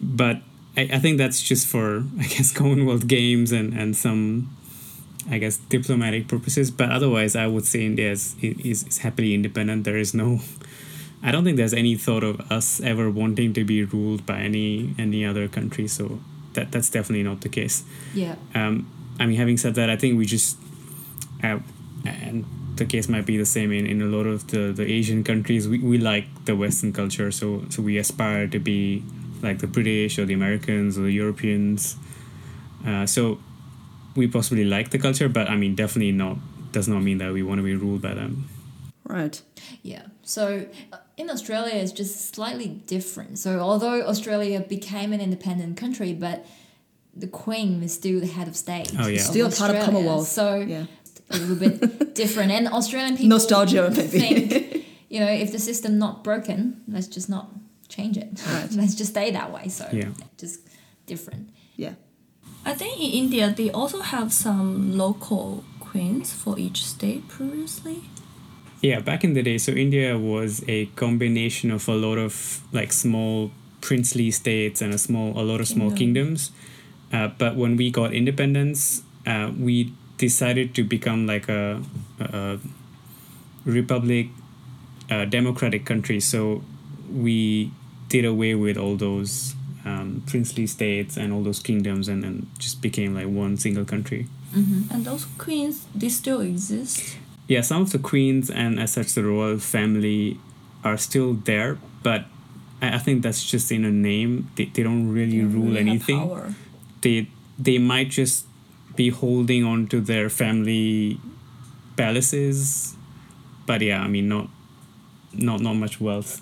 but I, I think that's just for, I guess, Commonwealth Games and, and some, I guess, diplomatic purposes. But otherwise, I would say India is, is, is happily independent. There is no, I don't think there's any thought of us ever wanting to be ruled by any any other country. So that that's definitely not the case. Yeah. Um, I mean, having said that, I think we just, uh, and the case might be the same in, in a lot of the, the Asian countries. We, we like the Western culture, so so we aspire to be like the British or the Americans or the Europeans. Uh, so we possibly like the culture, but I mean, definitely not does not mean that we want to be ruled by them. Right. Yeah. So uh, in Australia, it's just slightly different. So although Australia became an independent country, but the Queen is still the head of state. Oh, yeah. of Still part of Commonwealth. So Yeah. a little bit different. And Australian people Nostalgia, maybe. think, you know, if the system not broken, let's just not change it. Right. let's just stay that way. So Yeah. just different. Yeah. I think in India they also have some local queens for each state previously. Yeah, back in the day, so India was a combination of a lot of like small princely states and a small, a lot of small kingdoms. Uh, but when we got independence, uh, we decided to become like a, a republic, a democratic country. So we did away with all those um, princely states and all those kingdoms, and then just became like one single country. And those queens, they still exist. Yeah, some of the queens and as such the royal family are still there, but I, I think that's just in a name. They, they don't really They rule really anything. They they might just be holding on to their family palaces, but yeah, I mean not not not much wealth.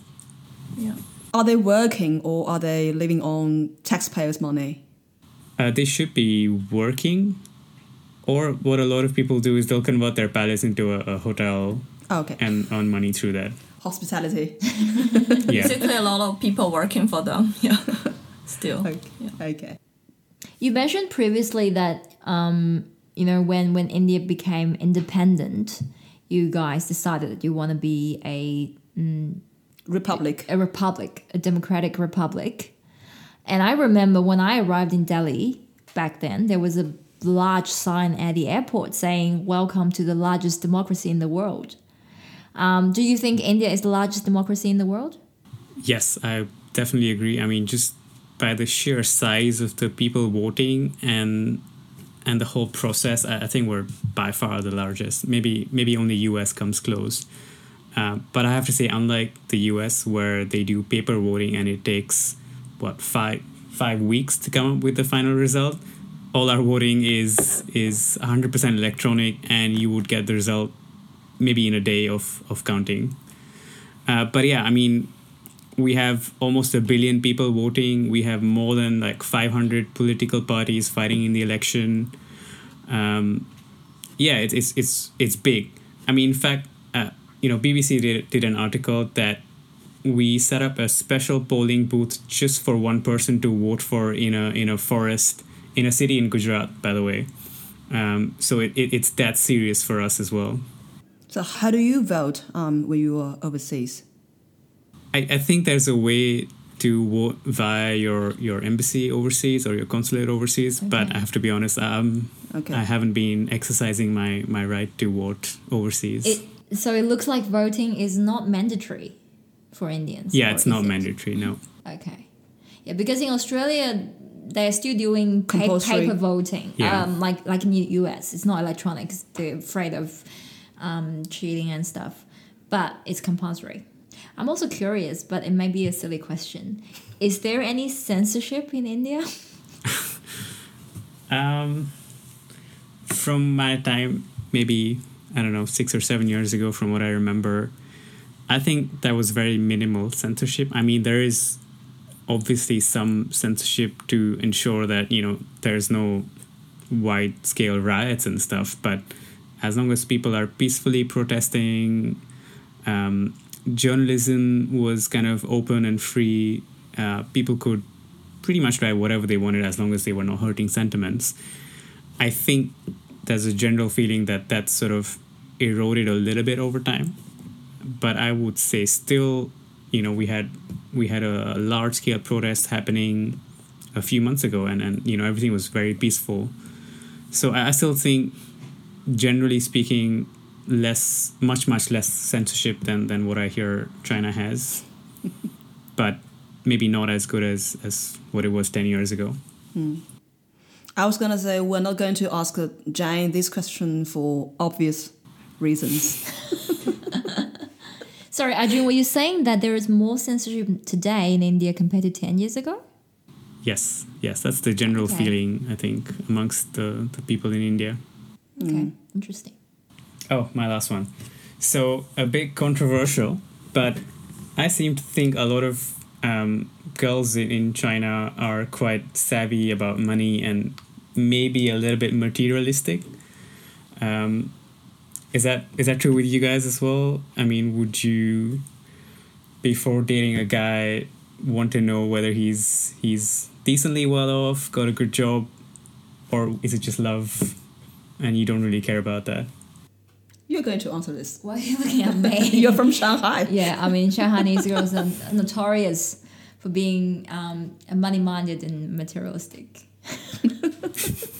Yeah. Are they working or are they living on taxpayers' money? Uh, they should be working, or what a lot of people do is they'll convert their palace into a, a hotel Oh, okay. and earn money through that. Hospitality. Yeah. Basically, a lot of people working for them. Yeah. Still. Okay. Yeah. okay. You mentioned previously that um, you know when when India became independent, you guys decided that you want to be a Republic. a republic, a democratic republic. And I remember when I arrived in Delhi back then, there was a large sign at the airport saying "Welcome to the largest democracy in the world." Um, do you think India is the largest democracy in the world? Yes, I definitely agree. I mean, just by the sheer size of the people voting and and the whole process, I, I think we're by far the largest. Maybe maybe only US comes close. Uh, but I have to say, unlike the US, where they do paper voting and it takes what five five weeks to come up with the final result, all our voting is is 100% electronic, and you would get the result maybe in a day of of counting. Uh, but yeah, I mean, we have almost a billion people voting. We have more than like 500 political parties fighting in the election. Um, yeah, it's, it's it's it's big. I mean, in fact, uh, you know, BBC did did an article that we set up a special polling booth just for one person to vote for in a in a forest in a city in Gujarat. By the way, um, so it, it, it's that serious for us as well. So how do you vote um, when you are overseas? I, I think there's a way to vote via your, your embassy overseas or your consulate overseas, but I have to be honest, um, Okay. I haven't been exercising my, my right to vote overseas. It, so it looks like voting is not mandatory for Indians. yeah, it's not it? mandatory, no. Okay. Yeah, because in Australia they're still doing pa- paper voting. Yeah. Um, like like in the US, it's not electronic. 'cause They're afraid of um, cheating and stuff, but it's compulsory. I'm also curious, but it may be a silly question. Is there any censorship in India? Um, from my time, maybe, I don't know, six or seven years ago, from what I remember, I think that was very minimal censorship. I mean, there is obviously some censorship to ensure that, you know, there's no wide scale riots and stuff, but as long as people are peacefully protesting, um, journalism was kind of open and free. Uh, people could pretty much write whatever they wanted as long as they were not hurting sentiments. I think there's a general feeling that that's sort of eroded a little bit over time. But I would say still, you know, we had we had a large scale protest happening a few months ago, and and you know everything was very peaceful. So I I still think, generally speaking, less, much much less censorship than than what I hear China has, but maybe not as good as as what it was ten years ago. Hmm. I was gonna say we're not going to ask Jane this question for obvious reasons. Sorry, Arjun, were you saying that there is more censorship today in India compared to 10 years ago? Yes, yes, that's the general Okay. feeling I think amongst the, the people in India. Okay, interesting. Oh, my last one. So a bit controversial, but I seem to think a lot of um, girls in, in China are quite savvy about money and maybe a little bit materialistic. Um, is that is that true with you guys as well? I mean, would you, before dating a guy, want to know whether he's he's decently well off, got a good job, or is it just love, and you don't really care about that? You're going to answer this. Why are you looking at me? You're from Shanghai. yeah, I mean, Shanghainese girls are notorious for being um, money-minded and materialistic.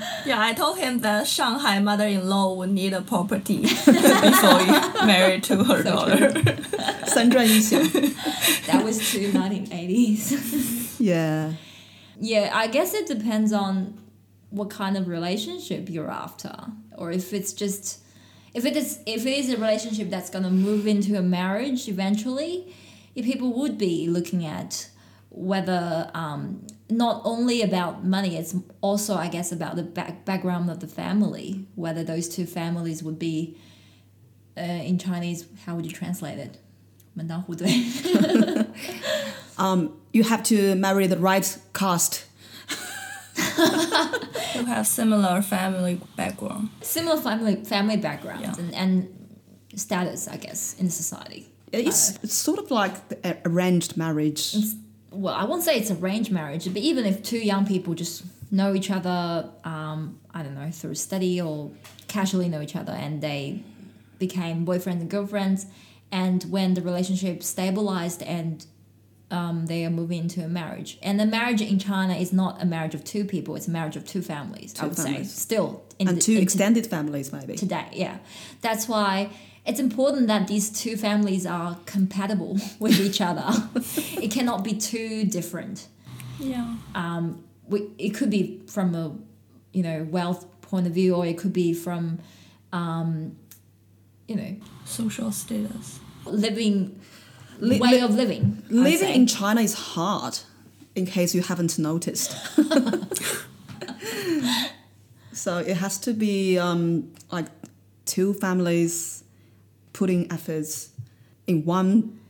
yeah, I told him that Shanghai mother-in-law would need a property before he married to her so daughter. that was to 1980s. yeah. Yeah, I guess it depends on what kind of relationship you're after or if it's just if it is if it is a relationship that's going to move into a marriage eventually, people would be looking at whether um, not only about money it's also i guess about the back, background of the family whether those two families would be uh, in chinese how would you translate it? um, you have to marry the right caste. Who have similar family background. Similar family family background yeah. and, and status i guess in society. It's, it's sort of like arranged marriage. It's, well, I won't say it's arranged marriage, but even if two young people just know each other, um, I don't know, through study or casually know each other, and they became boyfriend and girlfriends, and when the relationship stabilized and um, they are moving into a marriage, and the marriage in China is not a marriage of two people; it's a marriage of two families. I Two would say still in And the- two extended families, maybe. today. Yeah, that's why it's important that these two families are compatible with each other. it cannot be too different. Yeah. Um, we, it could be from a you know wealth point of view, or it could be from um, you know Social status. living Li- way li- of living. Living in China is hard, in case you haven't noticed. so it has to be um, like two families putting efforts in one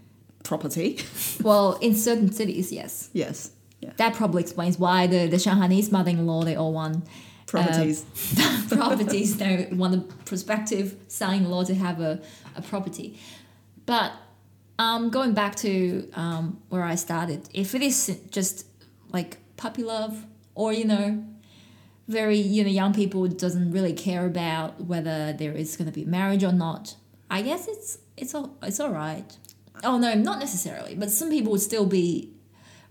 property. well, in certain cities, yes. yes, yeah, That probably explains why the, the Shanghainese mother-in-law they all want properties. properties. They want the prospective son-in-law to have a, a property. But um, going back to um, where I started, if it is just like puppy love or, you know, very, you know, young people doesn't really care about whether there is going to be marriage or not, I guess it's it's all, it's all right. Oh, no, not necessarily. But some people would still be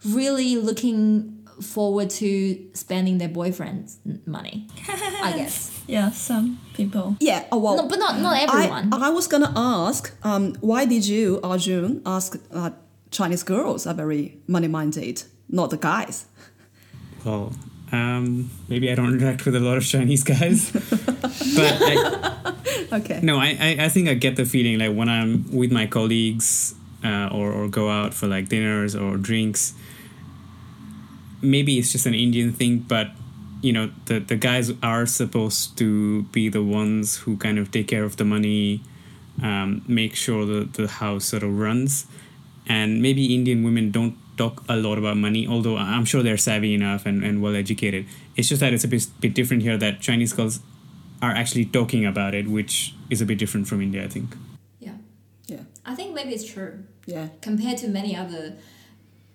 really looking forward to spending their boyfriend's money, I guess. Yeah, some people. yeah, oh well. No, but not not everyone. I, I was gonna ask, um, why did you, Arjun, ask uh, Chinese girls are very money minded, not the guys? Well, um, maybe I don't interact with a lot of Chinese guys, but I, Okay. no, I, I, I think I get the feeling like when I'm with my colleagues uh, or, or go out for like dinners or drinks, maybe it's just an Indian thing, but you know, the, the guys are supposed to be the ones who kind of take care of the money, um, make sure that the house sort of runs. And maybe Indian women don't talk a lot about money, although I'm sure they're savvy enough and, and well educated. It's just that it's a bit, bit different here that Chinese girls are actually talking about it, which is a bit different from India, I think. yeah. Yeah, I think maybe it's true. yeah, Compared to many other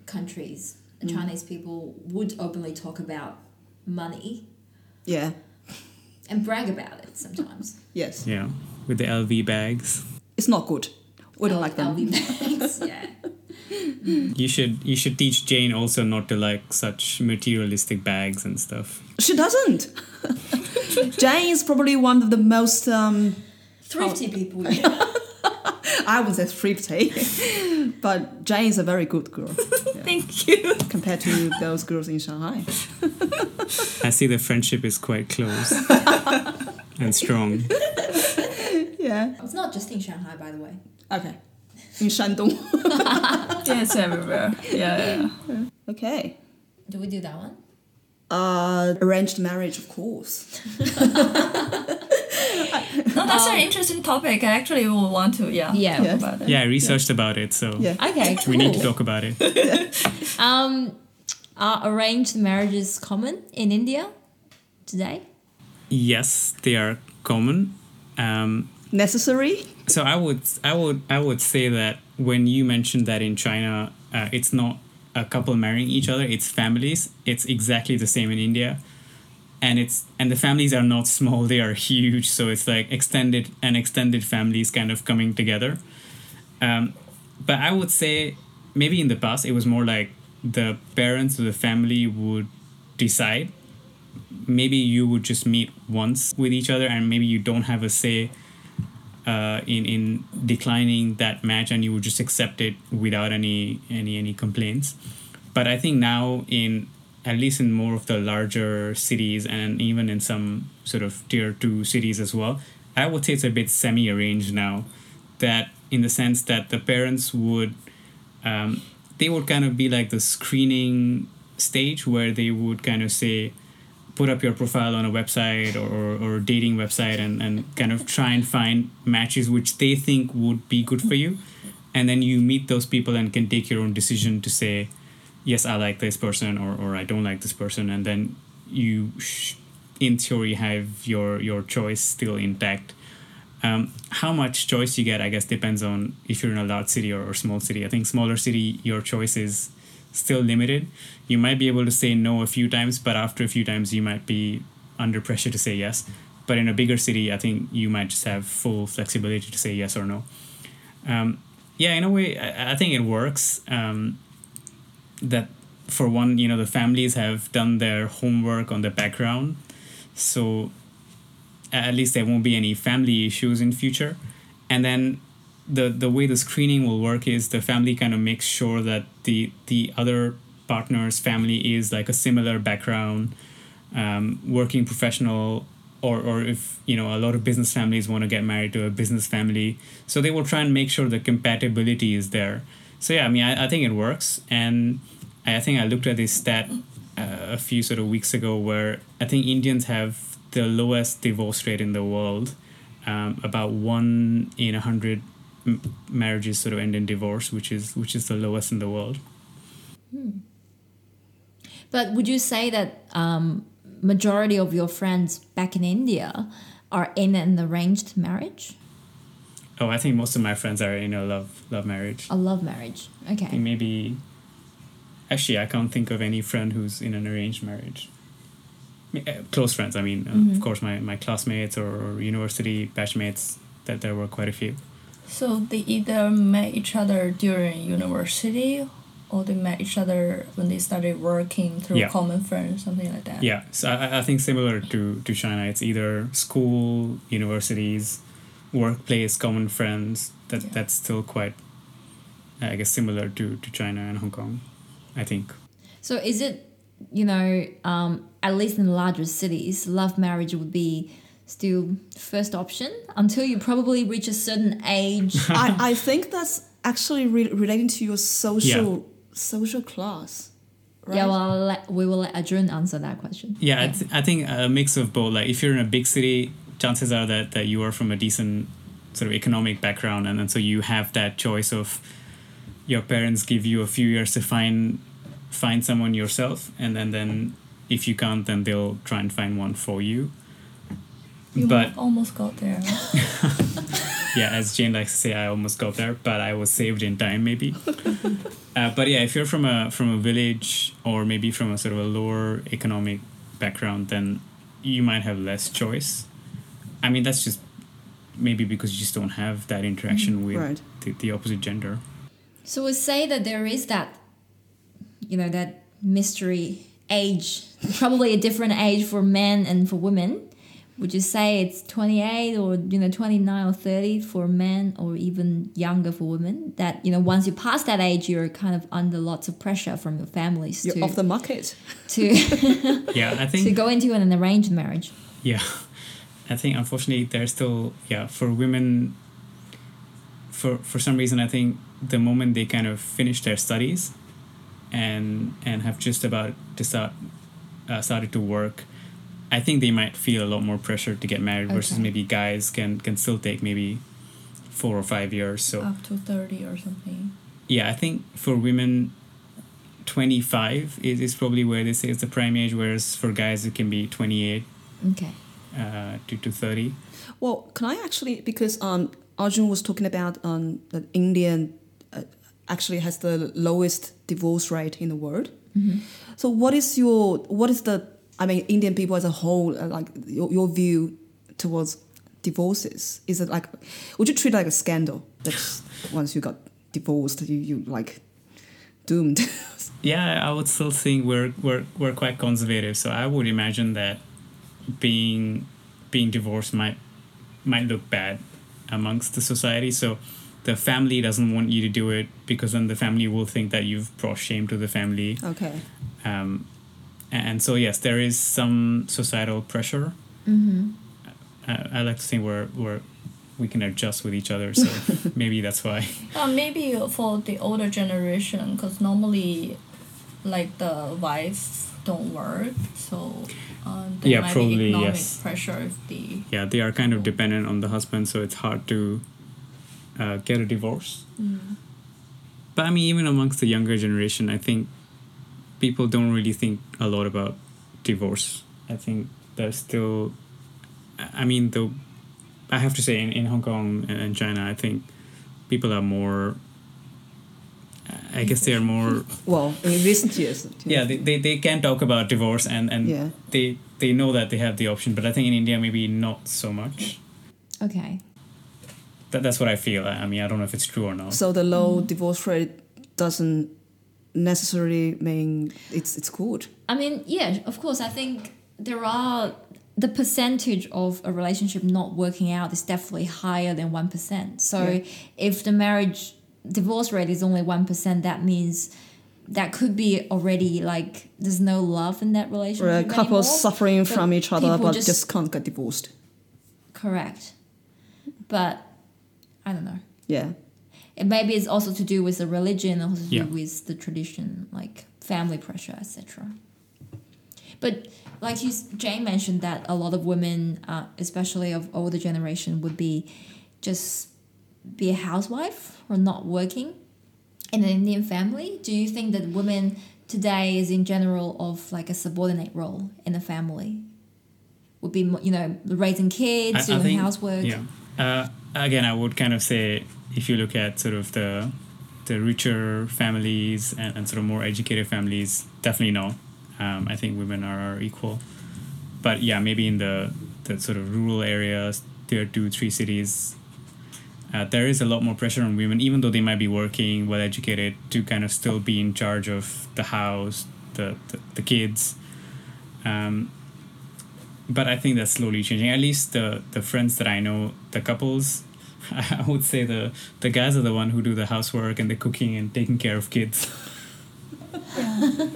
countries, the mm. Chinese people would openly talk about money yeah, and brag about it sometimes. yes. Yeah, with the LV bags. It's not good. We don't like them. LV bags, yeah. You should you should teach Jane also not to like such materialistic bags and stuff. She doesn't. Jane is probably one of the most, um, Thrifty people. I would say thrifty, but Jane is a very good girl Thank you. compared to those girls in Shanghai. I see the friendship is quite close and strong. Yeah. It's not just in Shanghai, by the way. Okay. In Shandong. Yeah, it's everywhere. Yeah, yeah. okay. Do we do that one? Uh, arranged marriage, of course. No, that's an interesting topic. I actually will want to, yeah, Yeah. talk Yeah. about it. Yeah, I researched about it, so Yeah. Okay, cool. we need to talk about it. Um, are arranged marriages common in India today? Yes, they are common. Um, Necessary? so I would I would I would say that when you mentioned that in China, uh, it's not a couple marrying each other; it's families. It's exactly the same in India, and it's and the families are not small; they are huge. So it's like extended and extended families kind of coming together. Um, but I would say maybe in the past it was more like the parents or the family would decide. Maybe you would just meet once with each other, and maybe you don't have a say uh, in in declining that match, and you would just accept it without any any any complaints. But I think now in at least in more of the larger cities and even in some sort of tier two cities as well, I would say it's a bit semi-arranged now. That in the sense that the parents would um, they would kind of be like the screening stage where they would kind of say put up your profile on a website or, or, or dating website and, and kind of try and find matches which they think would be good for you. And then you meet those people and can take your own decision to say yes i like this person or, or i don't like this person. And then you in theory have your your choice still intact. Um, how much choice you get i guess depends on if you're in a large city or, or small city. I think smaller city your choice is still limited. You might be able to say no a few times but after a few times you might be under pressure to say yes. But in a bigger city i think you might just have full flexibility to say yes or no. Um, yeah in a way i, I think it works um, that for one you know the families have done their homework on the background. So at least there won't be any family issues in future. And then the the way the screening will work is the family kind of makes sure that the the other partner's family is like a similar background um, working professional or or if you know a lot of business families want to get married to a business family. So they will try and make sure the compatibility is there. So yeah i mean i, I think it works. And i think i looked at this stat uh, a few sort of weeks ago where i think indians have the lowest divorce rate in the world um, about one in a hundred m- marriages sort of end in divorce which is which is the lowest in the world But would you say that um, majority of your friends back in India are in an arranged marriage? oh i think most of my friends are in a love love marriage A love marriage. Okay. maybe actually I can't think of any friend who's in an arranged marriage. Uh, Close friends, I mean, uh, of course, my, my classmates or, or university batchmates. That there were quite a few. So they either met each other during university or they met each other when they started working through Yeah. common friends, something like that. Yeah, so I, I think similar to to China, it's either school, universities, workplace, common friends. That Yeah. that's still quite, I guess, similar to to China and Hong Kong. I think. So is it, you know, um, at least in the larger cities, love marriage would be still first option until you probably reach a certain age. I, I think that's actually re- relating to your social social class. Right? Yeah, well, let, we will let Arjun answer that question. Yeah, I, th- I think a mix of both. Like if you're in a big city, chances are that, that you are from a decent sort of economic background, and then so you have that choice of your parents give you a few years to find find someone yourself, and then then if you can't, then they'll try and find one for you. You But almost got there. yeah, as Jane likes to say, I almost got there, but I was saved in time, maybe. uh, but yeah, if you're from a from a village or maybe from a sort of a lower economic background, then you might have less choice. I mean, that's just maybe because you just don't have that interaction with right. the, the opposite gender. So we say that there is that, you know, that mystery age, probably a different age for men and for women. Would you say it's 28 or, you know, 29 or 30 for men or even younger for women? That, you know, once you pass that age, you're kind of under lots of pressure from your families You're to, off the market. to, Yeah, I think to go into an arranged marriage. yeah. I think unfortunately there's still yeah for women. For for some reason, I think the moment they kind of finish their studies, and and have just about to start uh, started to work, I think they might feel a lot more pressure to get married versus maybe guys can can still take maybe four or five years. So Up to 30 or something. yeah, I think for women, 25 is, is probably where they say it's the prime age, whereas for guys it can be 28 Okay. uh, to, to 30. Well, can I actually because um Arjun was talking about um that Indian uh, actually has the lowest divorce rate in the world. So what is your what is the I mean Indian people as a whole uh, like your, your view towards divorces? Is it like would you treat it like a scandal that once you got divorced you you like doomed? Yeah, I would still think we're, we're, we're quite conservative, so I would imagine that being being divorced might might look bad amongst the society. So the family doesn't want you to do it because then the family will think that you've brought shame to the family. okay. Um, and so yes, there is some societal pressure. Mm-hmm. I, I like to think we're we're we can adjust with each other, so maybe that's why. Uh, maybe for the older generation, because normally, like the wife don't work, so um, there Yeah, might probably, be economic yes. pressure if the Yeah, they are kind of dependent on the husband, so it's hard to uh, get a divorce. But I mean, even amongst the younger generation, I think people don't really think a lot about divorce. I think there's still, I I mean, the, I have to say, in, in Hong Kong and and China, I think people are more. I guess they are more. Well, in recent years. Yeah, they, they, they can talk about divorce and, and Yeah. they they know that they have the option, but I think in India maybe not so much. Okay. That, that's what I feel. I I mean, I don't know if it's true or not. So the low mm-hmm. divorce rate doesn't necessarily mean it's it's good. I mean, yeah, of course. I think there are the percentage of a relationship not working out is definitely higher than one percent. So Yeah. if the marriage divorce rate is only one percent, that means that could be already like there's no love in that relationship. Or a couple suffering from each other but just, can't get divorced. correct. But I don't know. Yeah. It maybe it's also to do with the religion, also to Yeah. do with the tradition, like family pressure, etc. But like you, Jane mentioned that a lot of women, uh, especially of older generation, would be just be a housewife or not working in an Indian family. Do you think that women today is in general of like a subordinate role in a family? Would be you know raising kids, doing housework. Yeah. Uh, again, I would kind of say if you look at sort of the the richer families and, and sort of more educated families, definitely no. Um, I think women are, equal. But yeah, maybe in the, the sort of rural areas, tier two, three cities, uh, there is a lot more pressure on women, even though they might be working, well educated, to kind of still be in charge of the house, the, the, the kids. Um, but I think that's slowly changing. At least the the friends that I know, the couples, I would say the the guys are the one who do the housework and the cooking and taking care of kids. yeah.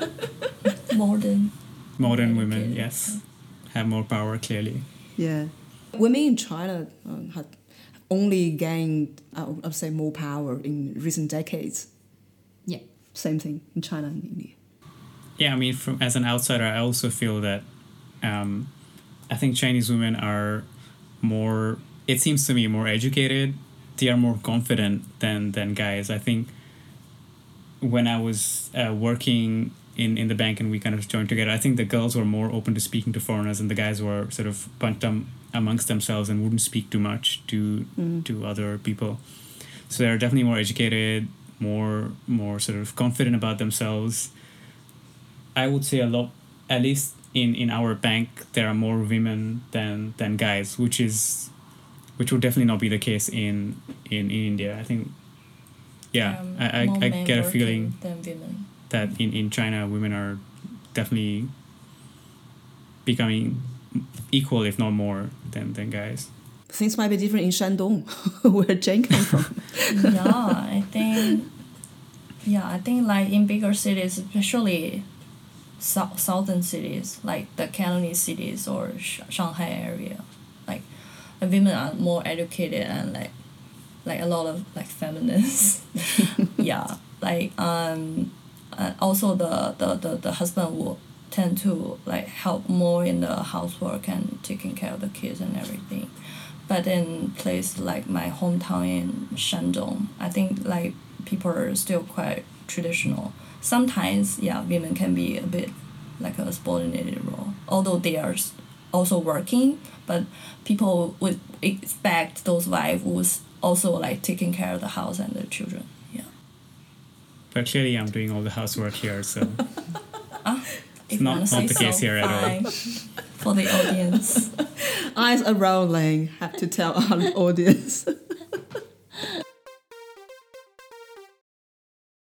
modern. Modern Okay, women, okay. yes, have more power clearly. Yeah. Women in China um, have only gained, I would I would say, more power in recent decades. Yeah. Same thing in China and India. Yeah, I mean, from as an outsider, I also feel that um, I think Chinese women are more. It seems to me more educated. They are more confident than than guys. I think when I was uh, working in, in the bank and we kind of joined together, I think the girls were more open to speaking to foreigners, and the guys were sort of bunched amongst themselves and wouldn't speak too much to to other people. So they're definitely more educated, more more sort of confident about themselves. I would say a lot, at least in, in our bank, there are more women than than guys, which is, which will definitely not be the case in in, in India. I think, yeah, Um, I, I, I get a feeling that in, in China, women are definitely becoming equal, if not more, than, than guys. Things might be different in Shandong, where Jane came from. yeah, I think. Yeah, I think like in bigger cities, especially sou- southern cities like the Cantonese cities or Sh- Shanghai area, like uh, women are more educated and like like a lot of like feminists. yeah, like um, uh, also the, the, the, the husband will tend to like help more in the housework and taking care of the kids and everything. But in place like my hometown in Shandong, I think like people are still quite traditional. Sometimes, yeah, women can be a bit like a subordinated role, although they are also working. But people would expect those wives was also like taking care of the house and the children. Yeah. But clearly, I'm doing all the housework here, so ah, it's not- not the case so, here at all. For the audience. Eyes around Lang have to tell our audience.